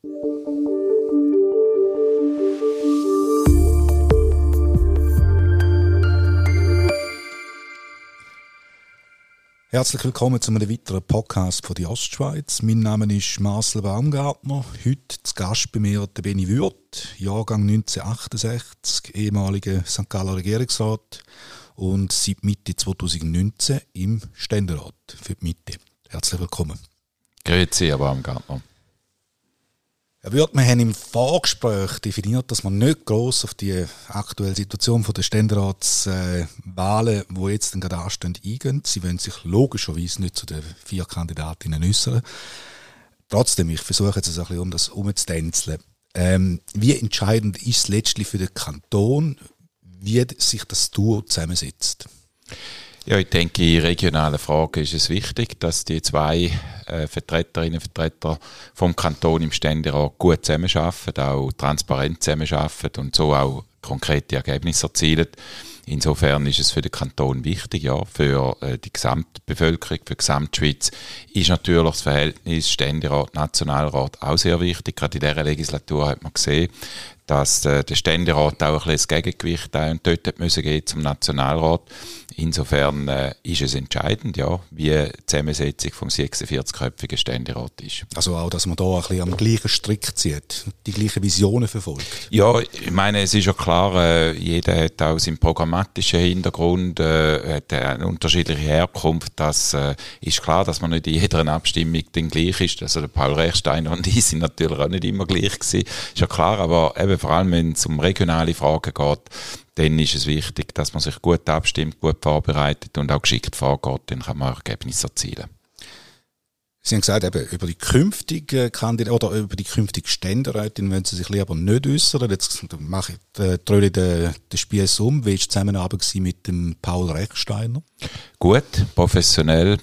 Herzlich willkommen zu einem weiteren Podcast von der Ostschweiz. Mein Name ist Marcel Baumgartner. Heute zu Gast bei mir der Benny Würth, Jahrgang 1968, ehemaliger St. Galler Regierungsrat und seit Mitte 2019 im Ständerat für die Mitte. Herzlich willkommen. Grüezi, Herr Baumgartner. Herr Würth, wir haben im Vorgespräch definiert, dass man nicht gross auf die aktuelle Situation der Ständeratswahlen, äh, die jetzt gerade anstehen, eingehen. Sie wollen sich logischerweise nicht zu den vier Kandidatinnen äußern. Trotzdem, ich versuche jetzt ein bisschen um das umzutänzeln. Ähm, wie entscheidend ist es letztlich für den Kanton, wie sich das Duo zusammensetzt? Ja, ich denke, in regionalen Fragen ist es wichtig, dass die zwei äh, Vertreterinnen und Vertreter vom Kanton im Ständerat gut zusammenarbeiten, auch transparent zusammenarbeiten und so auch konkrete Ergebnisse erzielen. Insofern ist es für den Kanton wichtig, ja, für äh, die Gesamtbevölkerung, für die Gesamtschweiz ist natürlich das Verhältnis Ständerat, Nationalrat auch sehr wichtig. Gerade in dieser Legislatur hat man gesehen, dass äh, der Ständerat auch ein bisschen das Gegengewicht und dort müssen gehen zum Nationalrat. Insofern äh, ist es entscheidend, ja, wie die Zusammensetzung vom 46-köpfigen Ständerat ist. Also auch, dass man da ein bisschen am gleichen Strick zieht, die gleichen Visionen verfolgt. Ja, ich meine, es ist ja klar, äh, jeder hat auch seinen programmatischen Hintergrund, äh, hat eine unterschiedliche Herkunft. Das äh, ist klar, dass man nicht in jeder Abstimmung den gleich ist. Also der Paul Rechsteiner und ich sind natürlich auch nicht immer gleich gewesen. Ist ja klar, aber eben vor allem, wenn es um regionale Fragen geht, dann ist es wichtig, dass man sich gut abstimmt, gut vorbereitet und auch geschickt vorgeht, dann kann man Ergebnisse erzielen. Sie haben gesagt, eben, über die künftige Kandidatin oder über die künftige Ständerätin wollen Sie sich lieber nicht äußern. Jetzt mache ich, äh, den, den Spieß um. Wie war die Zusammenarbeit mit dem Paul Rechsteiner? Gut, professionell,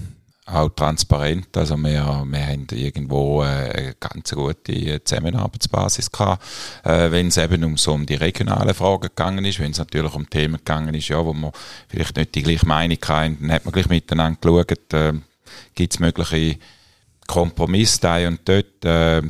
auch transparent. Also wir, wir haben irgendwo äh, eine ganz gute Zusammenarbeitsbasis gehabt, äh, wenn es eben um so um die regionalen Fragen gegangen ist, wenn es natürlich um Themen gegangen ist, ja, wo man vielleicht nicht die gleiche Meinung hatten, dann hat man gleich miteinander geschaut, äh, gibt es mögliche Kompromisse da und dort. Äh,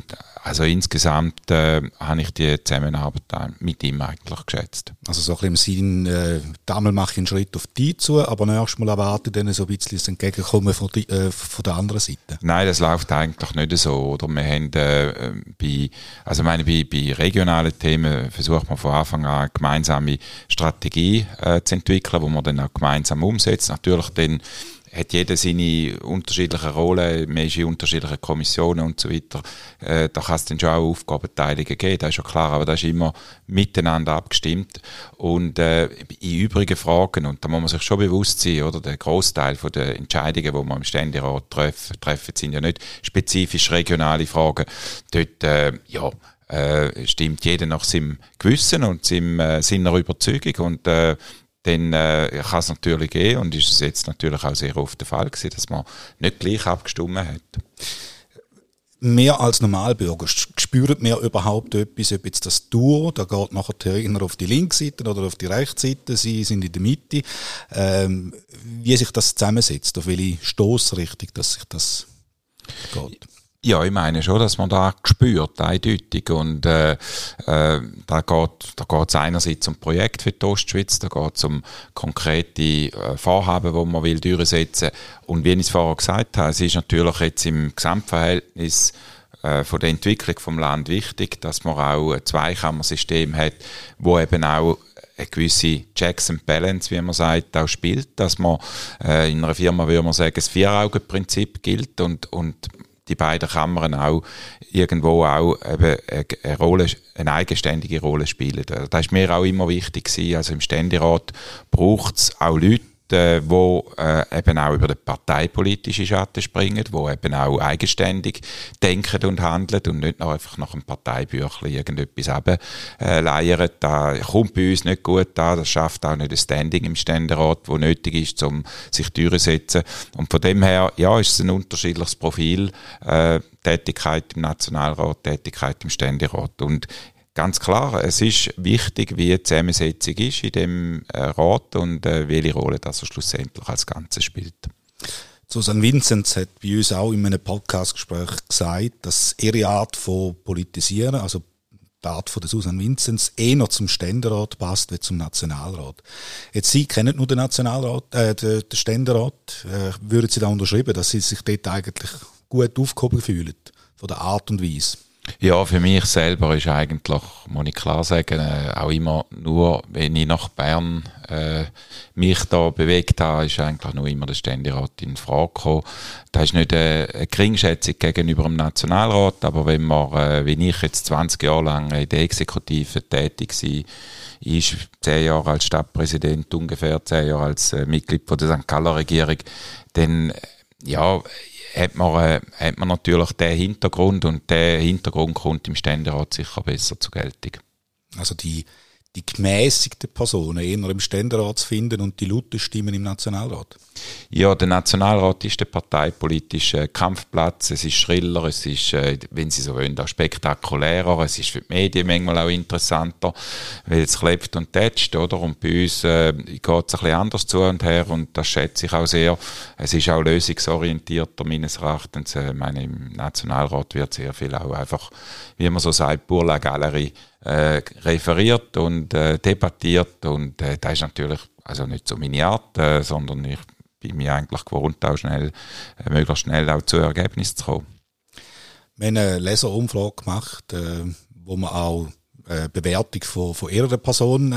also insgesamt äh, habe ich die Zusammenarbeit mit ihm eigentlich geschätzt. Also so ein bisschen im Sinn, äh, damals mache ich einen Schritt auf die zu, aber nächstes Mal erwarte ich dann so ein bisschen das Entgegenkommen von, die, äh, von der anderen Seite. Nein, das läuft eigentlich nicht so. Oder wir haben äh, bei, also meine, bei, bei regionalen Themen versucht man von Anfang an eine gemeinsame Strategie äh, zu entwickeln, wo man dann auch gemeinsam umsetzt. Natürlich dann hat jeder seine unterschiedlichen Rollen, man ist in unterschiedlichen Kommissionen und so weiter. Äh, da kann es dann schon auch Aufgabenteilungen geben, das ist ja klar, aber das ist immer miteinander abgestimmt. Und äh, in übrigen Fragen, und da muss man sich schon bewusst sein, oder, der Großteil der Entscheidungen, die man im Ständerat treffen, treffen, sind ja nicht spezifisch regionale Fragen. Dort, äh, ja, äh, stimmt jeder nach seinem Gewissen und seinem, äh, seiner Überzeugung und äh, dann äh, kann es natürlich gehen und ist es jetzt natürlich auch sehr oft der Fall gewesen, dass man nicht gleich abgestimmt hat. Mehr als Normalbürger spürt mehr überhaupt etwas, ob jetzt das Duo, da geht nachher der auf die linke oder auf die rechte Seite, sie sind in der Mitte, ähm, wie sich das zusammensetzt, auf welche Stoßrichtung, dass sich das geht. Ja, ich meine schon, dass man da spürt, eindeutig. Und äh, äh, da geht da einerseits um Projekt für die Ostschweiz, da geht es um konkrete äh, Vorhaben, die man will durchsetzen Und wie ich es vorher gesagt habe, es ist natürlich jetzt im Gesamtverhältnis äh, von der Entwicklung vom Land wichtig, dass man auch ein Zweikammersystem hat, wo eben auch eine gewisse Checks and Balance, wie man sagt, auch spielt, dass man äh, in einer Firma, würde man sagen, das Vier-Augen-Prinzip gilt und, und die beiden Kammern auch irgendwo auch eben eine Rolle, eine eigenständige Rolle spielen. Das ist mir auch immer wichtig gewesen. Also im Ständerat braucht es auch Leute, äh, wo äh, eben auch über den parteipolitischen Schatten springen, wo eben auch eigenständig denken und handeln und nicht noch einfach nach einem Parteibüchlein irgendetwas ableiern. Äh, da kommt bei uns nicht gut an, das schafft auch nicht ein Standing im Ständerat, wo nötig ist, um sich durchzusetzen. Und von dem her, ja, ist es ein unterschiedliches Profil, äh, Tätigkeit im Nationalrat, Tätigkeit im Ständerat. Und Ganz klar, es ist wichtig, wie die Zusammensetzung ist in dem äh, Rat und äh, welche Rolle das er schlussendlich als Ganzes spielt. Susan Vinzenz hat bei uns auch in einem Podcastgespräch gesagt, dass ihre Art von Politisieren, also die Art von der Susan Vinzenz, eher zum Ständerat passt wie zum Nationalrat. Jetzt Sie kennen nur den Nationalrat, äh, den, den Ständerat. Äh, würden Sie da unterschreiben, dass Sie sich dort eigentlich gut aufgehoben fühlen, von der Art und Weise? Ja, für mich selber ist eigentlich, muss ich klar sagen, äh, auch immer nur, wenn ich nach Bern äh, mich da bewegt habe, ist eigentlich nur immer der Ständerat in Frage gekommen. Das ist nicht eine, eine Geringschätzung gegenüber dem Nationalrat, aber wenn man, äh, wie ich jetzt 20 Jahre lang in der Exekutive tätig war, ist zehn Jahre als Stadtpräsident, ungefähr zehn Jahre als äh, Mitglied von der St. Galler Regierung, dann ja, hat man, äh, hat man natürlich den Hintergrund und der Hintergrund kommt im Ständerat sicher besser zur Geltung. Also die die gemäßigten Personen eher im Ständerat zu finden und die lauten Stimmen im Nationalrat? Ja, der Nationalrat ist der parteipolitische Kampfplatz. Es ist schriller, es ist, äh, wenn Sie so wollen, auch spektakulärer. Es ist für die Medien manchmal auch interessanter, weil es klebt und tätscht, oder? Und bei uns äh, geht es ein bisschen anders zu und her und das schätze ich auch sehr. Es ist auch lösungsorientierter meines Erachtens. Äh, ich meine, im Nationalrat wird sehr viel auch einfach, wie man so sagt, pour la galerie äh, referiert und äh, debattiert und äh, das ist natürlich also nicht so meine Art, äh, sondern ich bin mir eigentlich gewohnt, auch schnell, äh, möglichst schnell auch zu Ergebnissen zu kommen. Wir haben eine Leserumfrage gemacht, äh, wo wir auch äh, Bewertung von, von ihrer Person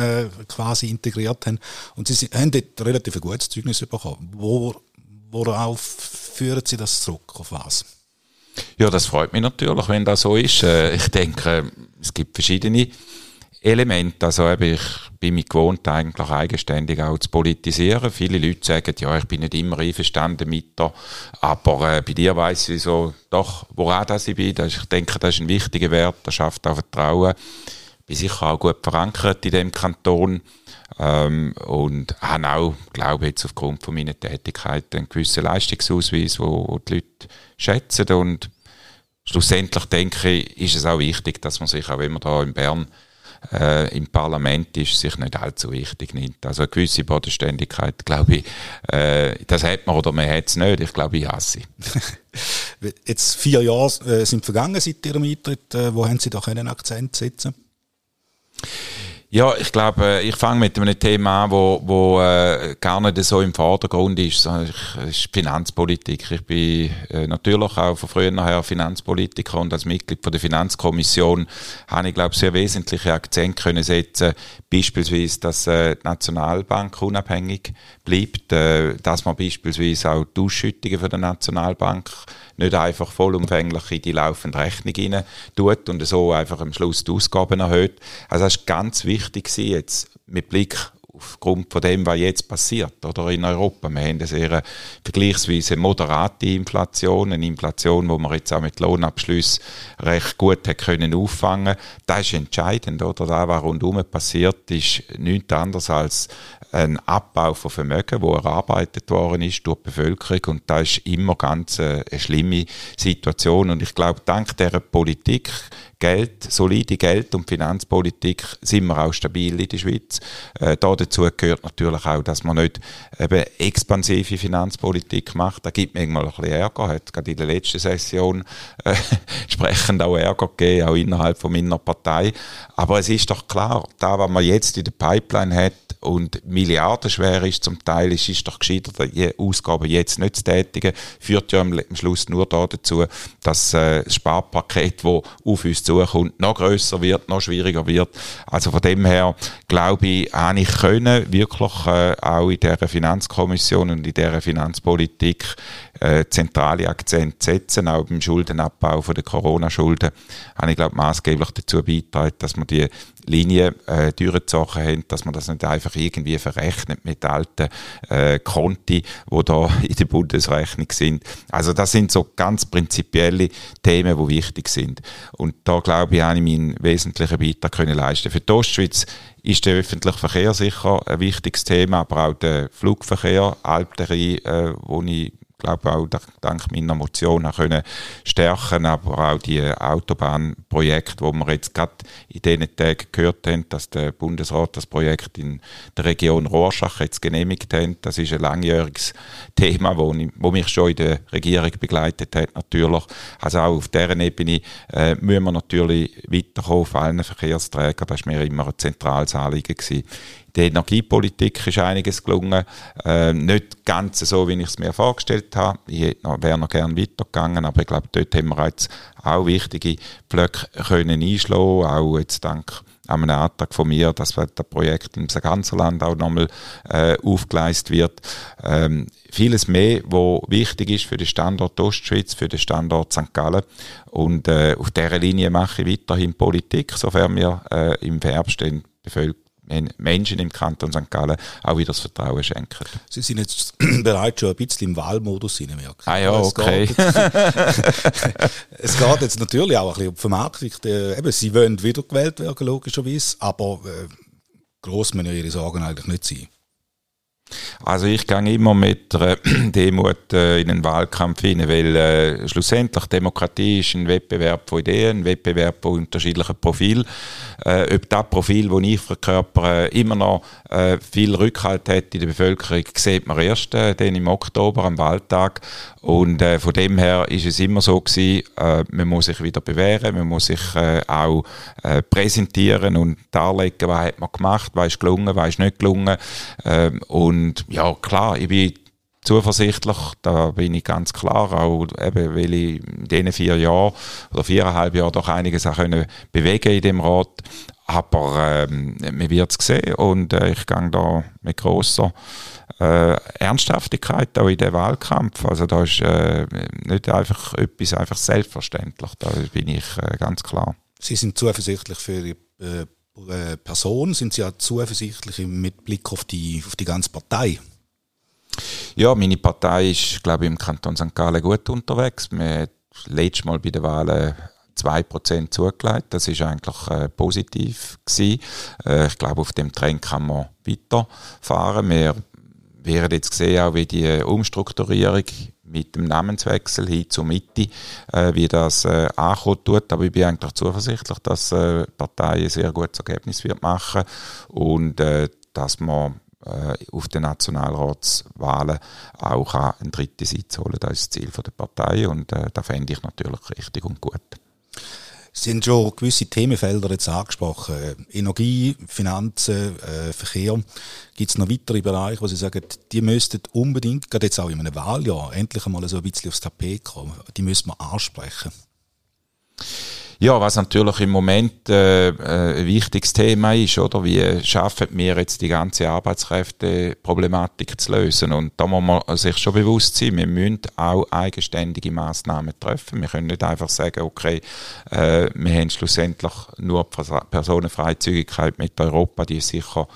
quasi integriert haben. Und sie haben dort relativ ein gutes Zeugnis bekommen. Wo, worauf führen Sie das zurück? Auf was? Ja, das freut mich natürlich, wenn das so ist. Ich denke, es gibt verschiedene Elemente. Also ich bin mich gewohnt, eigentlich eigenständig auch zu politisieren. Viele Leute sagen, ja, ich bin nicht immer einverstanden mit dir, aber äh, bei dir weiss ich so, doch, woran das ich bin. ich denke, das ist ein wichtiger Wert, das schafft auch Vertrauen. Ich bin sicher auch gut verankert in dem Kanton ähm, und habe auch, glaube ich, jetzt aufgrund von meiner Tätigkeit einen gewissen Leistungsausweis, wo die Leute schätzen und schlussendlich denke ich, ist es auch wichtig, dass man sich, auch wenn man da in Bern äh, im Parlament ist, sich nicht allzu wichtig nimmt. Also eine gewisse Bodenständigkeit, glaube ich, äh, das hat man oder man hat es nicht. Ich glaube, ich hasse sie. Jetzt vier Jahre äh, sind vergangen seit Ihrem Eintritt. Äh, wo haben Sie da einen Akzent setzen? Ja, ich glaube, äh, ich fange mit einem Thema an, wo, wo äh, gar nicht so im Vordergrund ist. Es ist Finanzpolitik. Ich bin äh, natürlich auch von früher nachher Finanzpolitiker und als Mitglied von der Finanzkommission habe ich, glaube sehr wesentliche Akzente können setzen. Beispielsweise, dass äh, die Nationalbank unabhängig bleibt, äh, dass man beispielsweise auch die Ausschüttungen von der Nationalbank nicht einfach vollumfänglich in die laufende Rechnung rein tut und so einfach am Schluss die Ausgaben erhöht. Also das ist ganz wichtig jetzt mit Blick aufgrund von dem, was jetzt passiert oder in Europa. Wir haben eine sehr vergleichsweise moderate Inflation, eine Inflation, wo man jetzt auch mit Lohnabschlüssen recht gut hat können auffangen. Das ist entscheidend, oder? Das, was rundherum passiert, ist nichts anderes als ein Abbau von Vermögen, wo erarbeitet worden ist durch die Bevölkerung. Und das ist immer ganz äh, eine schlimme Situation. Und ich glaube, dank dieser Politik Geld, solide Geld- und Finanzpolitik sind wir auch stabil in der Schweiz. Äh, da dazu gehört natürlich auch, dass man nicht eben expansive Finanzpolitik macht. Da gibt manchmal ein bisschen Ärger. Hat gerade in der letzten Session äh, entsprechend auch Ärger gegeben, auch innerhalb von meiner Partei. Aber es ist doch klar, da, was man jetzt in der Pipeline hat, und milliardenschwer ist zum Teil, ist, ist doch gescheiter, die Ausgaben jetzt nicht zu tätigen, führt ja am Schluss nur dazu, dass äh, das Sparpaket, das auf uns zukommt, noch größer wird, noch schwieriger wird. Also von dem her, glaube ich, habe ich können wirklich äh, auch in dieser Finanzkommission und in dieser Finanzpolitik äh, zentrale Akzente setzen, auch beim Schuldenabbau von der Corona-Schulden, habe ich glaube maßgeblich dazu beitragen, dass man die Linie äh, durchgezogen haben, dass man das nicht einfach irgendwie verrechnet mit alten äh, Konti, wo da in der Bundesrechnung sind. Also das sind so ganz prinzipielle Themen, die wichtig sind. Und da glaube ich, habe ich meinen wesentlichen Beitrag können leisten. Für die Ostschweiz ist der öffentliche Verkehr sicher ein wichtiges Thema, aber auch der Flugverkehr, Alpterie, äh, wo ich glaube auch dank meiner Motion auch können stärken, aber auch die Autobahnprojekte, wo wir jetzt gerade in diesen Tagen gehört haben, dass der Bundesrat das Projekt in der Region Rorschach jetzt genehmigt hat. Das ist ein langjähriges Thema, wo, wo mich schon in der Regierung begleitet hat, natürlich. Also auch auf dieser Ebene äh, müssen wir natürlich weiterkommen auf allen Verkehrsträgern. Das war mir immer ein zentrales Anliegen gewesen der Energiepolitik ist einiges gelungen. Äh, nicht ganz so, wie ich es mir vorgestellt habe. Ich wäre noch gerne weitergegangen, aber ich glaube, dort haben wir jetzt auch wichtige Blöcke können einschlagen, auch jetzt dank einem Antrag von mir, dass das Projekt im ganzen Land auch nochmal äh, aufgeleistet wird. Ähm, vieles mehr, wo wichtig ist für den Standort Ostschweiz, für den Standort St. Gallen. Und äh, auf dieser Linie mache ich weiterhin Politik, sofern wir äh, im den Bevölkerung Menschen im Kanton St. Gallen auch wieder das Vertrauen schenken. Sie sind jetzt bereits schon ein bisschen im Wahlmodus hineinmerken. Ah ja, okay. Es geht, es geht jetzt natürlich auch ein bisschen um die Vermarktung. Eben, Sie wollen wiedergewählt werden, logischerweise, aber äh, gross müssen Ihre Sorgen eigentlich nicht sein. Also ich gehe immer mit äh, Demut äh, in den Wahlkampf hinein, weil äh, schlussendlich Demokratie ist ein Wettbewerb von Ideen, ein Wettbewerb von unterschiedlichen Profilen. Äh, ob das Profil, das ich verkörpere, immer noch äh, viel Rückhalt hat in der Bevölkerung, sieht man erst äh, dann im Oktober am Wahltag. Und äh, von dem her ist es immer so gewesen, man muss sich wieder bewähren, man muss sich auch präsentieren und darlegen, was hat man gemacht, was ist gelungen, was ist nicht gelungen. Äh, und ja, klar, ich bin zuversichtlich, da bin ich ganz klar, auch eben, weil ich in diesen vier Jahren oder viereinhalb Jahren doch einiges auch können bewegen in dem Rat. Aber ähm, man wird es sehen und äh, ich gehe da mit grosser äh, Ernsthaftigkeit auch in den Wahlkampf. Also da ist äh, nicht einfach etwas einfach selbstverständlich, da bin ich äh, ganz klar. Sie sind zuversichtlich für äh, äh, Person, sind Sie ja zuversichtlich mit Blick auf die, auf die ganze Partei? Ja, meine Partei ist, glaube ich, im Kanton St. Gallen gut unterwegs. Wir haben letztes Mal bei den Wahlen 2% zugelegt. Das ist eigentlich äh, positiv gewesen. Äh, ich glaube, auf dem Trend kann man weiterfahren. Wir werden jetzt sehen, auch wie die Umstrukturierung mit dem Namenswechsel hin zur Mitte, äh, wie das äh, ankommen tut. Aber ich bin eigentlich zuversichtlich, dass äh, die Partei ein sehr gutes Ergebnis wird machen und äh, dass man äh, auf den Nationalratswahlen auch einen dritten Sitz holen. Das ist das Ziel der Partei und äh, das fände ich natürlich richtig und gut. Haben schon gewisse Themenfelder jetzt angesprochen. Energie, Finanzen, äh, Verkehr. Gibt es noch weitere Bereiche, wo Sie sagen, die müssten unbedingt, gerade jetzt auch in einem Wahljahr, endlich einmal so ein bisschen aufs Tapet kommen? Die müssen wir ansprechen. Ja, was natürlich im Moment äh, äh, ein wichtiges Thema ist, oder? Wie schaffen wir jetzt die ganze Arbeitskräfteproblematik zu lösen? Und da muss man sich schon bewusst sein, wir müssen auch eigenständige Maßnahmen treffen. Wir können nicht einfach sagen, okay, äh, wir haben schlussendlich nur Personenfreizügigkeit mit Europa, die ist sicher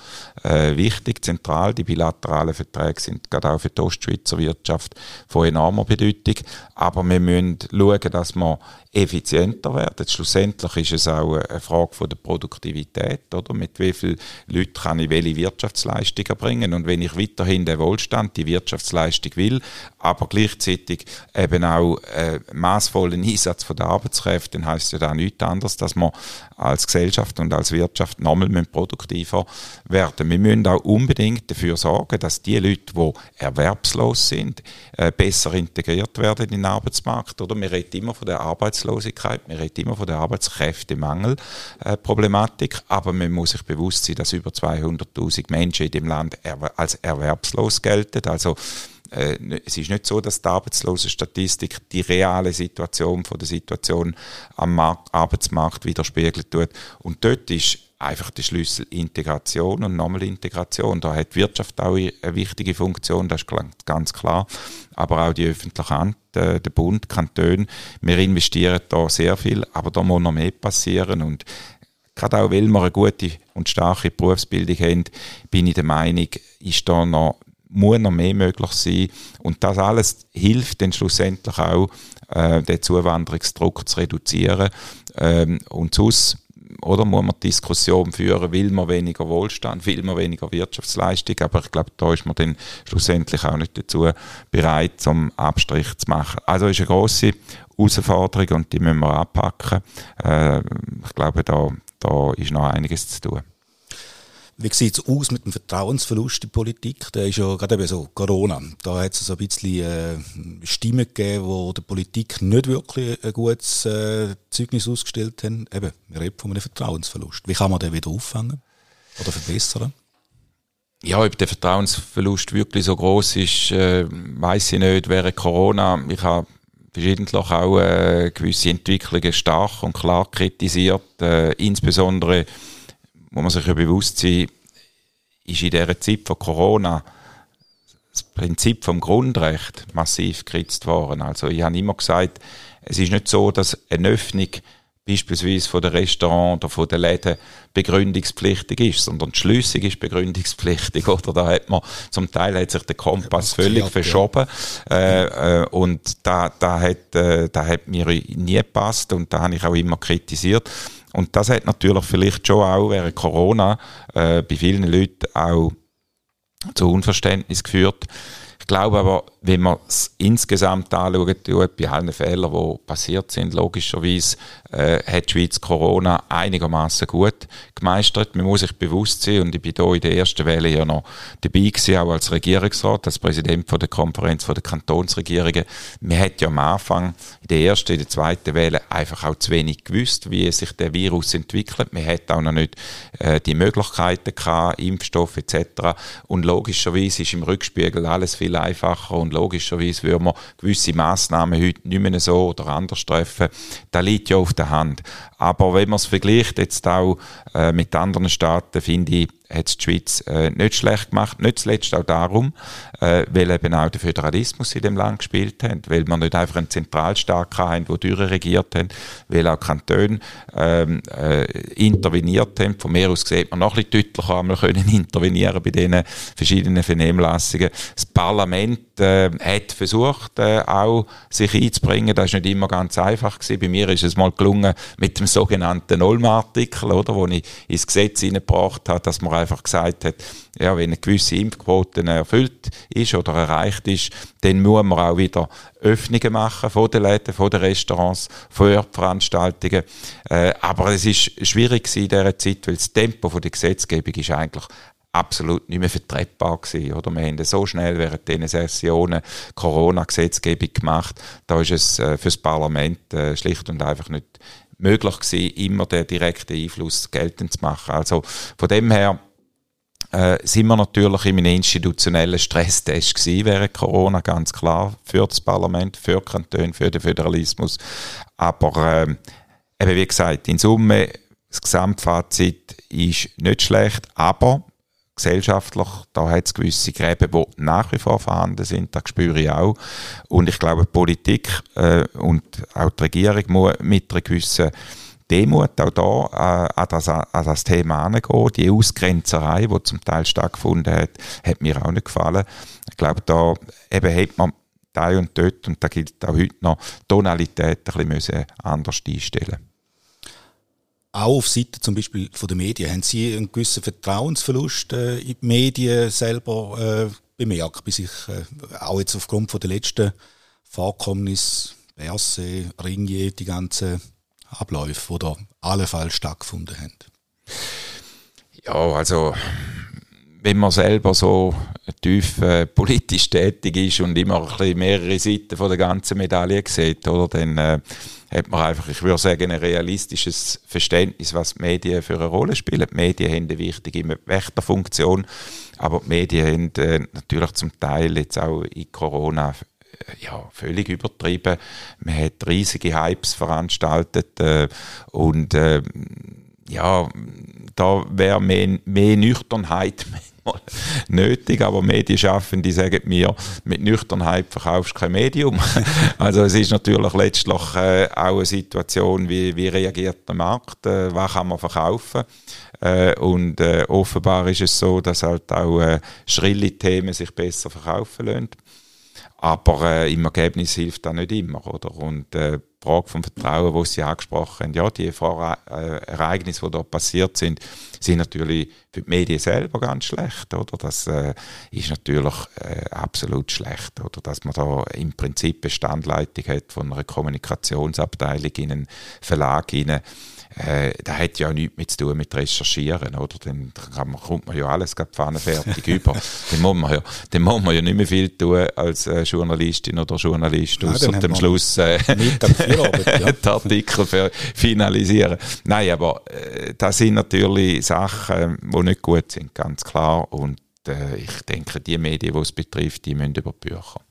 äh, wichtig, zentral. Die bilateralen Verträge sind gerade auch für die Ostschweizer Wirtschaft von enormer Bedeutung. Aber wir müssen schauen, dass wir effizienter werden. Schlussendlich ist es auch eine Frage von der Produktivität, oder? Mit wie vielen Leuten kann ich welche Wirtschaftsleistung erbringen? Und wenn ich weiterhin den Wohlstand, die Wirtschaftsleistung will, aber gleichzeitig eben auch äh, maßvollen Einsatz von der Arbeitskräfte, dann heißt ja da nichts anderes, dass wir als Gesellschaft und als Wirtschaft nochmal produktiver werden. Wir müssen auch unbedingt dafür sorgen, dass die Leute, die erwerbslos sind, äh, besser integriert werden in den Arbeitsmarkt. Oder? Wir reden immer von der Arbeitslosigkeit, wir reden immer von der Arbeitskräftemangelproblematik, äh, aber man muss sich bewusst sein, dass über 200'000 Menschen in dem Land als erwerbslos gelten. Also äh, es ist nicht so, dass die Arbeitslosenstatistik die reale Situation von der Situation am Markt, Arbeitsmarkt widerspiegelt. Und dort ist einfach der Schlüssel Integration und nochmal Integration. Da hat die Wirtschaft auch eine wichtige Funktion, das ist ganz klar. Aber auch die öffentliche Hand, äh, der Bund, Kantone. Wir investieren da sehr viel, aber da muss noch mehr passieren und gerade auch weil wir eine gute und starke Berufsbildung haben, bin ich der Meinung, ist da noch muss noch mehr möglich sein. Und das alles hilft dann schlussendlich auch, äh, den Zuwanderungsdruck zu reduzieren. Ähm, und sonst oder muss man Diskussion führen, will man weniger Wohlstand, will man weniger Wirtschaftsleistung, aber ich glaube, da ist man dann schlussendlich auch nicht dazu bereit, zum Abstrich zu machen. Also ist eine grosse Herausforderung und die müssen wir anpacken. Äh, ich glaube, da, da ist noch einiges zu tun. Wie sieht es aus mit dem Vertrauensverlust in die Politik? Der ist ja gerade eben so Corona. Da hat es so ein bisschen äh, Stimmen gegeben, die der Politik nicht wirklich ein gutes äh, Zeugnis ausgestellt haben. Eben, wir reden von einem Vertrauensverlust. Wie kann man den wieder auffangen oder verbessern? Ja, ob der Vertrauensverlust wirklich so groß ist, äh, weiß ich nicht. Während Corona, ich habe verschiedentlich auch äh, gewisse Entwicklungen stark und klar kritisiert, äh, insbesondere muss man sich ja bewusst sein, ist in dieser Zeit von Corona das Prinzip vom Grundrecht massiv gekritzt worden. Also ich habe immer gesagt, es ist nicht so, dass eine Öffnung beispielsweise von der Restaurant oder von den Läden begründungspflichtig ist, sondern die Schließung ist begründungspflichtig, oder? Da hat man, zum Teil hat sich der Kompass völlig gehabt, verschoben, ja. äh, äh, und da, da hat, äh, da hat mir nie gepasst und da habe ich auch immer kritisiert. Und das hat natürlich vielleicht schon auch während Corona äh, bei vielen Leuten auch zu Unverständnis geführt. Ich glaube aber, wenn man es insgesamt anschaut, bei allen Fehlern, die passiert sind, logischerweise äh, hat die Schweiz Corona einigermaßen gut gemeistert. Man muss sich bewusst sein, und ich bin hier in der ersten Welle ja noch dabei gewesen, auch als Regierungsrat, als Präsident von der Konferenz von der Kantonsregierungen. Man hat ja am Anfang in der ersten, in der zweiten Welle einfach auch zu wenig gewusst, wie sich der Virus entwickelt. Man hat auch noch nicht äh, die Möglichkeiten gehabt, Impfstoff etc. Und logischerweise ist im Rückspiegel alles viel einfacher und logischerweise würde man gewisse Massnahmen heute nicht mehr so oder anders treffen. Da liegt ja auf der Hand. Aber wenn man es vergleicht jetzt auch äh, mit anderen Staaten, finde ich, hat die Schweiz äh, nicht schlecht gemacht. Nicht zuletzt auch darum, äh, weil eben auch der Föderalismus in dem Land gespielt hat, weil man nicht einfach einen Zentralstaat haben, der durchregiert hat, weil auch Kantone ähm, äh, interveniert haben. Von mir aus sieht man noch ein bisschen deutlicher einmal können intervenieren bei diesen verschiedenen Vernehmlassungen. Das Parlament äh, hat versucht, äh, auch sich einzubringen. Das ist nicht immer ganz einfach gewesen. Bei mir ist es mal gelungen mit dem sogenannten Olma-Artikel, oder, wo ich ins Gesetz hineingebracht habe, dass man einfach gesagt hat, ja, wenn eine gewisse Impfquote erfüllt ist oder erreicht ist, dann muss man auch wieder Öffnungen machen von den Läden, von den Restaurants, von Veranstaltungen. Äh, aber es ist schwierig in dieser Zeit, weil das Tempo der Gesetzgebung ist eigentlich absolut nicht mehr vertretbar gewesen, oder? Wir haben so schnell während diesen Sessionen Corona-Gesetzgebung gemacht, da ist es äh, fürs Parlament äh, schlicht und einfach nicht möglich gewesen, immer den direkten Einfluss geltend zu machen. Also von dem her äh, sind wir natürlich in einem institutionellen Stresstest gewesen während Corona, ganz klar, für das Parlament, für Kantone, für den Föderalismus. Aber äh, eben wie gesagt, in Summe, das Gesamtfazit ist nicht schlecht, aber gesellschaftlich, da hat es gewisse Gräben, die nach wie vor vorhanden sind, das spüre ich auch. Und ich glaube, die Politik äh, und auch die Regierung muss mit einer gewissen Demut auch da äh, an, das, an das Thema herangehen. Die Ausgrenzerei, die zum Teil stattgefunden hat, hat mir auch nicht gefallen. Ich glaube, da eben hat man da und dort, und da gilt auch heute noch, Tonalität ein bisschen anders einstellen auch auf Seite zum Beispiel von den Medien, haben Sie einen gewissen Vertrauensverlust äh, in die Medien selber äh, bemerkt, bis ich äh, auch jetzt aufgrund von der letzten Vorkommnisse, Berse, Ringier, die ganzen Abläufe, die da allenfalls stattgefunden haben? Ja, also wenn man selber so tief äh, politisch tätig ist und immer ein bisschen mehrere Seiten von der ganzen Medaille sieht, oder, dann äh, hat man einfach, ich würde sagen, ein realistisches Verständnis, was die Medien für eine Rolle spielen. Die Medien haben eine wichtige Wächterfunktion, aber die Medien haben äh, natürlich zum Teil jetzt auch in Corona ja, völlig übertrieben. Man hat riesige Hypes veranstaltet äh, und äh, ja, da wäre mehr, mehr Nüchternheit nötig, aber Medienschaffende sagen mir, mit Nüchternheit verkaufst du kein Medium. also es ist natürlich letztlich äh, auch eine Situation, wie, wie reagiert der Markt, äh, was kann man verkaufen. Äh, und äh, offenbar ist es so, dass halt auch äh, schrille Themen sich besser verkaufen lassen. Aber äh, im Ergebnis hilft das nicht immer, oder? Und äh, die Frage vom Vertrauen, wo Sie angesprochen haben, ja, die Ereignisse, die da passiert sind, sind natürlich für die Medien selber ganz schlecht, oder? Das äh, ist natürlich äh, absolut schlecht, oder? Dass man da im Prinzip Bestandleitung hat von einer Kommunikationsabteilung in einen Verlag hinein äh, das hat ja nichts mit zu tun mit Recherchieren, oder? Dann man, kommt man ja alles gerade fertig über. Dann muss, man ja, dann muss man ja nicht mehr viel tun als äh, Journalistin oder Journalist, außer dem Schluss äh, ja. den Artikel für finalisieren. Nein, aber äh, das sind natürlich Sachen, die nicht gut sind, ganz klar. Und äh, ich denke, die Medien, die es betrifft, die müssen über die Bücher.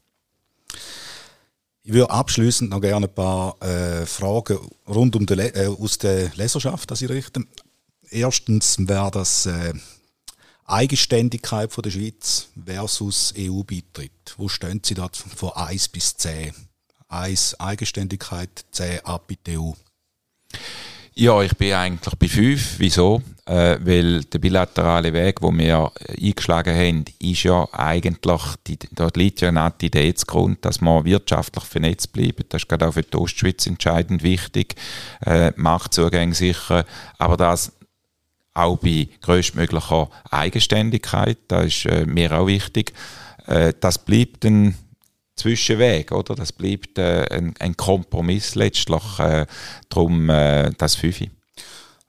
Ich würde abschließend noch gerne ein paar äh, Fragen rund um die äh, aus der Leserschaft an Sie richten. Erstens wäre das äh, Eigenständigkeit von der Schweiz versus EU-Beitritt. Wo stehen Sie da von 1 bis 10? 1 Eigenständigkeit, 10 ab die EU. Ja, ich bin eigentlich bei 5. Wieso? Äh, weil der bilaterale Weg, den wir eingeschlagen haben, ist ja eigentlich, die, dort liegt ja nicht die Idee zugrunde, dass man wirtschaftlich vernetzt bleibt. Das ist gerade auch für die Ostschweiz entscheidend wichtig. Äh, Machtzugänge sicher, aber das auch bei größtmöglicher Eigenständigkeit, das ist äh, mir auch wichtig. Äh, das bleibt ein Zwischenweg, oder? Das bleibt äh, ein, ein, Kompromiss letztlich, äh, darum äh, das Fünfe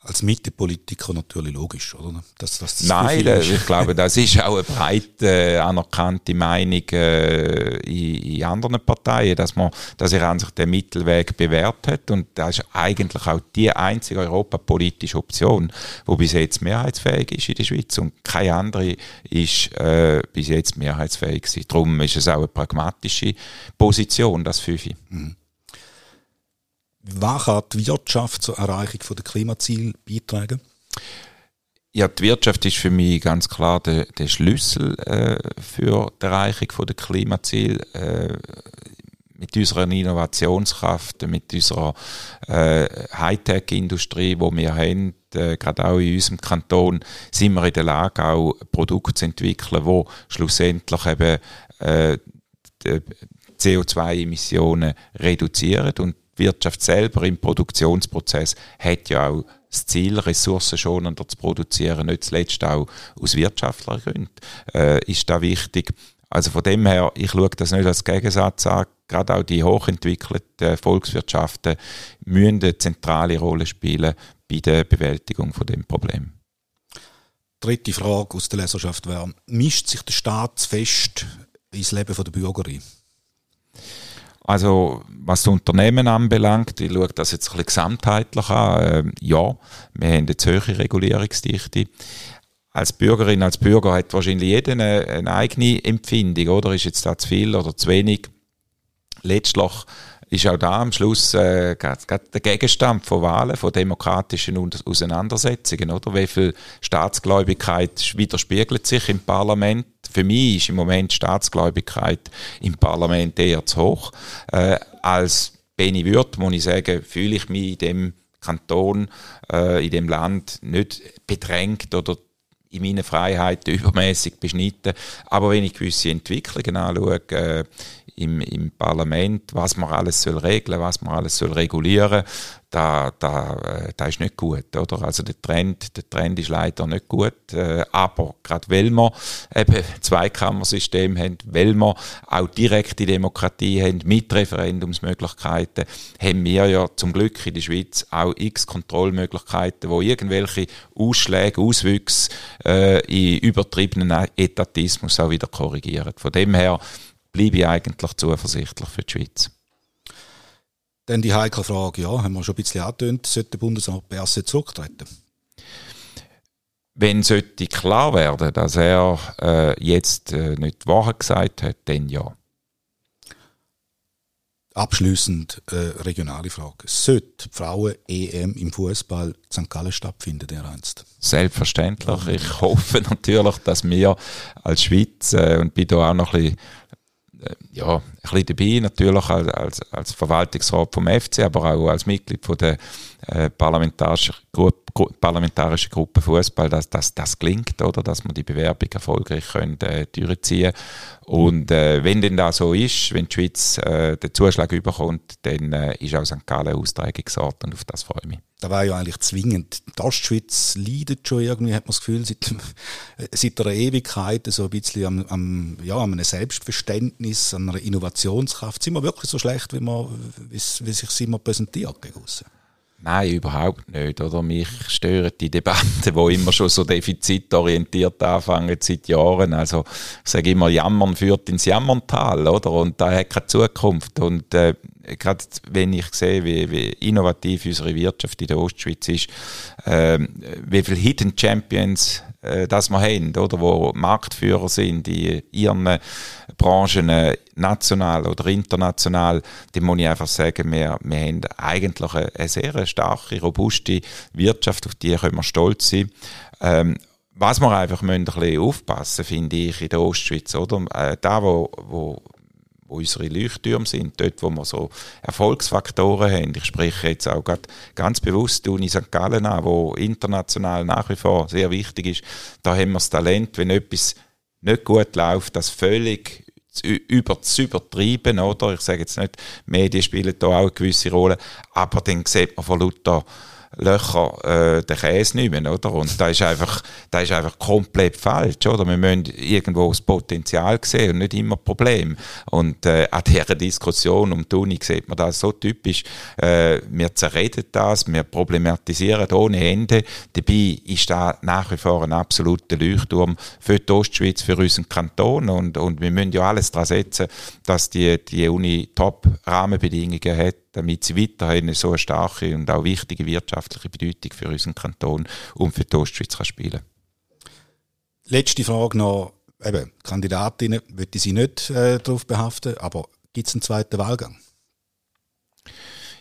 als Mittepolitiker natürlich logisch, oder? Dass, dass das Nein, das, ich glaube, das ist auch eine breit äh, anerkannte Meinung äh, in, in, anderen Parteien, dass man, dass sich an sich der Mittelweg bewährt hat und das ist eigentlich auch die einzige europapolitische Option, die bis jetzt mehrheitsfähig ist in der Schweiz und keine andere ist äh, bis jetzt mehrheitsfähig gewesen. Darum ist es auch eine pragmatische Position, das Fünfe. Mhm. Was kann die Wirtschaft zur Erreichung der Klimaziele beitragen? Ja, die Wirtschaft ist für mich ganz klar der, der Schlüssel äh, für die Erreichung der Klimaziele. Äh, mit unserer Innovationskraft, mit unserer äh, Hightech-Industrie, die wir haben, äh, gerade auch in unserem Kanton, sind wir in der Lage, auch Produkte zu entwickeln, die schlussendlich eben äh, CO2-Emissionen reduzieren und Wirtschaft selber im Produktionsprozess hat ja auch das Ziel, ressourcenschonender zu produzieren, nicht zuletzt auch aus wirtschaftlichen Gründen, äh, ist da wichtig. Also von dem her, ich schaue das nicht als Gegensatz an. Gerade auch die hochentwickelten Volkswirtschaften müssen eine zentrale Rolle spielen bei der Bewältigung von dem Problem. Dritte Frage aus der Leserschaft wäre, mischt sich der Staat fest ins Leben der Bürgerin? Also, was das Unternehmen anbelangt, ich schaue das jetzt ein bisschen gesamtheitlich an. Äh, ja, wir haben eine höhere Regulierungsdichte. Als Bürgerin, als Bürger hat wahrscheinlich jeder eine, eine eigene Empfindung, oder? Ist jetzt da zu viel oder zu wenig? Letztlich ist auch da am Schluss äh, der Gegenstand von Wahlen, von demokratischen Auseinandersetzungen, oder? Wie viel Staatsgläubigkeit widerspiegelt sich im Parlament? Für mich ist im Moment Staatsgläubigkeit im Parlament eher zu hoch. Äh, als Benny Würth, muss ich sagen, fühle ich mich in dem Kanton, äh, in dem Land nicht bedrängt oder in meiner Freiheit übermäßig beschnitten. Aber wenn ich gewisse Entwicklungen anschaue, äh, im, im Parlament, was man alles soll regeln, was man alles soll regulieren, da, da, äh, da ist nicht gut, oder? Also der Trend, der Trend ist leider nicht gut, äh, aber gerade weil wir eben Zweikammersystem haben, weil wir auch direkte Demokratie haben, mit Referendumsmöglichkeiten, haben wir ja zum Glück in der Schweiz auch x Kontrollmöglichkeiten, wo irgendwelche Ausschläge, Auswüchse äh, in übertriebenen Etatismus auch wieder korrigieren. Von dem her bleibe ich eigentlich zuversichtlich für die Schweiz. Dann die heikle Frage, ja, haben wir schon ein bisschen angetönt, sollte der Bundesrat Berset zurücktreten? Wenn sollte klar werden, dass er äh, jetzt äh, nicht die Wahrheit gesagt hat, dann ja. Abschließend äh, regionale Frage. Sollte Frauen-EM im Fußball St. Gallen stattfinden, der einst? Selbstverständlich. Ich hoffe natürlich, dass wir als Schweiz, äh, und bin da auch noch ein bisschen ja, ein bisschen dabei, natürlich als, als, als Verwaltungsrat vom FC, aber auch als Mitglied von der äh, parlamentarischen, Gruppe, parlamentarischen Gruppe Fußball, dass, dass das gelingt, oder, dass man die Bewerbung erfolgreich können, äh, durchziehen und äh, wenn denn das so ist, wenn die Schweiz äh, den Zuschlag überkommt, dann äh, ist auch St. Gallen Austragungsort und auf das freue ich mich. Da war ja eigentlich zwingend. Die Ostschweiz leidet schon irgendwie, hat man das Gefühl, seit, seit einer Ewigkeit so ein bisschen am, am, ja, an einem Selbstverständnis, an einer Innovationskraft. Sind wir wirklich so schlecht, wie, man, wie, wie sich immer präsentiert gegen? Nein, überhaupt nicht. Oder? Mich stören die Debatten, die immer schon so defizitorientiert anfangen seit Jahren. Also ich sage immer, Jammern führt ins Jammerntal, oder? Und da hat keine Zukunft. Und äh, gerade wenn ich sehe, wie, wie innovativ unsere Wirtschaft in der Ostschweiz ist, äh, wie viele Hidden Champions äh, das wir haben, oder, wo Marktführer sind in ihren Branchen, äh, national oder international, dann muss ich einfach sagen, wir, wir haben eigentlich eine, eine sehr starke, robuste Wirtschaft, auf die können wir stolz sein. Ähm, was wir einfach müssen ein bisschen aufpassen, finde ich, in der Ostschweiz, oder? Äh, da, wo, wo wo unsere Leuchttürme sind, dort, wo wir so Erfolgsfaktoren haben. Ich spreche jetzt auch ganz bewusst die Uni St. Gallen an, wo international nach wie vor sehr wichtig ist. Da haben wir das Talent, wenn etwas nicht gut läuft, das völlig über zu übertreiben, oder? Ich sage jetzt nicht, Medien spielen da auch eine gewisse Rolle, aber dann sieht man von Luther, Löcher äh, den Käse nicht mehr, oder? Und da ist einfach, da ist einfach komplett falsch, oder? Wir müssen irgendwo das Potenzial sehen und nicht immer Problem. Und äh, an dieser Diskussion um die Uni sieht man das so typisch. Äh, wir zerreden das, wir problematisieren ohne Ende. Dabei ist da nach wie vor ein absoluter Leuchtturm für die Ostschweiz, für unseren Kanton und, und wir müssen ja alles daran setzen, dass die, die Uni Top-Rahmenbedingungen hat, damit sie weiterhin so eine starke und auch wichtige wirtschaftliche Bedeutung für unseren Kanton und für die Ostschweiz kann spielen Letzte Frage noch, eben, Kandidatinnen, würde ich Sie nicht äh, darauf behaften, aber gibt es einen zweiten Wahlgang?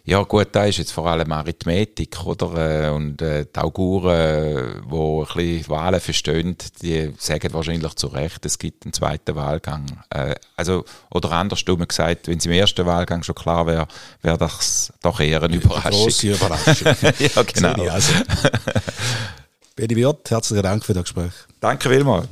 Ja gut, da ist jetzt vor allem Arithmetik, oder? Äh, und äh, die Auguren, die ein bisschen Wahlen verstehen, die sagen wahrscheinlich zu Recht, es gibt einen zweiten Wahlgang. Äh, also, oder andersrum gesagt, wenn es im ersten Wahlgang schon klar wäre, wäre das doch eher eine Überraschung. Eine grosse Überraschung. ja, genau. Bedi Wirt, herzlichen Dank für das Gespräch. Danke vielmals.